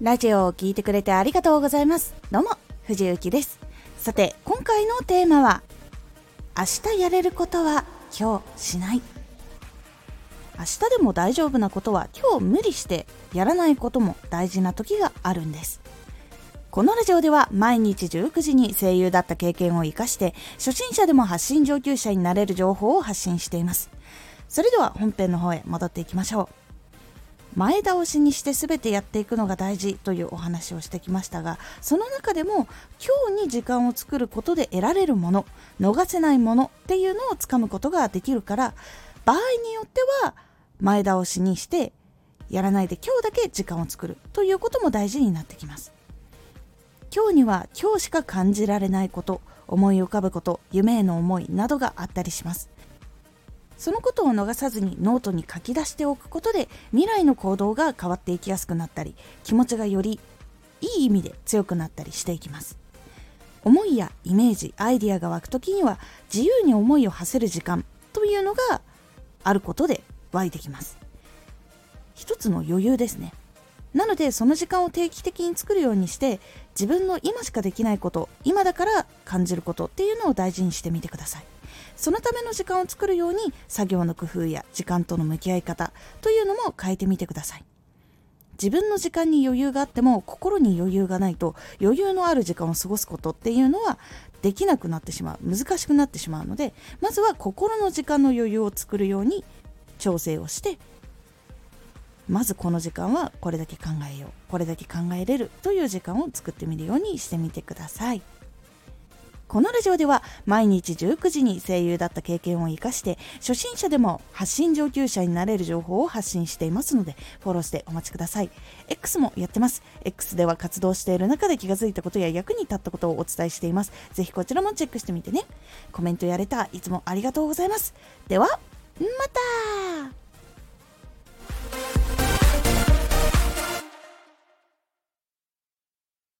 ラジオを聴いてくれてありがとうございます。どうも藤幸です。さて今回のテーマは明日やれることは今日しない。明日でも大丈夫なことは今日無理してやらないことも大事な時があるんです。このラジオでは毎日19時に声優だった経験を生かして初心者でも発信上級者になれる情報を発信しています。それでは本編の方へ戻っていきましょう。前倒しにして全てやっていくのが大事というお話をしてきましたがその中でも今日に時間を作ることで得られるもの逃せないものっていうのをつかむことができるから場合によっては前倒しにしてやらないで今日だけ時間を作るということも大事になってきます。今日には今日しか感じられないこと思い浮かぶこと夢への思いなどがあったりします。そのことを逃さずにノートに書き出しておくことで未来の行動が変わっていきやすくなったり気持ちがよりいい意味で強くなったりしていきます。思いやイメージアイディアが湧く時には自由に思いを馳せる時間というのがあることで湧いてきます。一つの余裕ですね。なのでその時間を定期的に作るようにして自分の今しかできないこと今だから感じることっていうのを大事にしてみてください。そのための時間を作るように作業の工夫や時間との向き合い方というのも変えてみてください自分の時間に余裕があっても心に余裕がないと余裕のある時間を過ごすことっていうのはできなくなってしまう難しくなってしまうのでまずは心の時間の余裕を作るように調整をしてまずこの時間はこれだけ考えようこれだけ考えれるという時間を作ってみるようにしてみてください。このラジオでは毎日19時に声優だった経験を生かして初心者でも発信上級者になれる情報を発信していますのでフォローしてお待ちください。X もやってます。X では活動している中で気がついたことや役に立ったことをお伝えしています。ぜひこちらもチェックしてみてね。コメントやれたいつもありがとうございます。ではまた!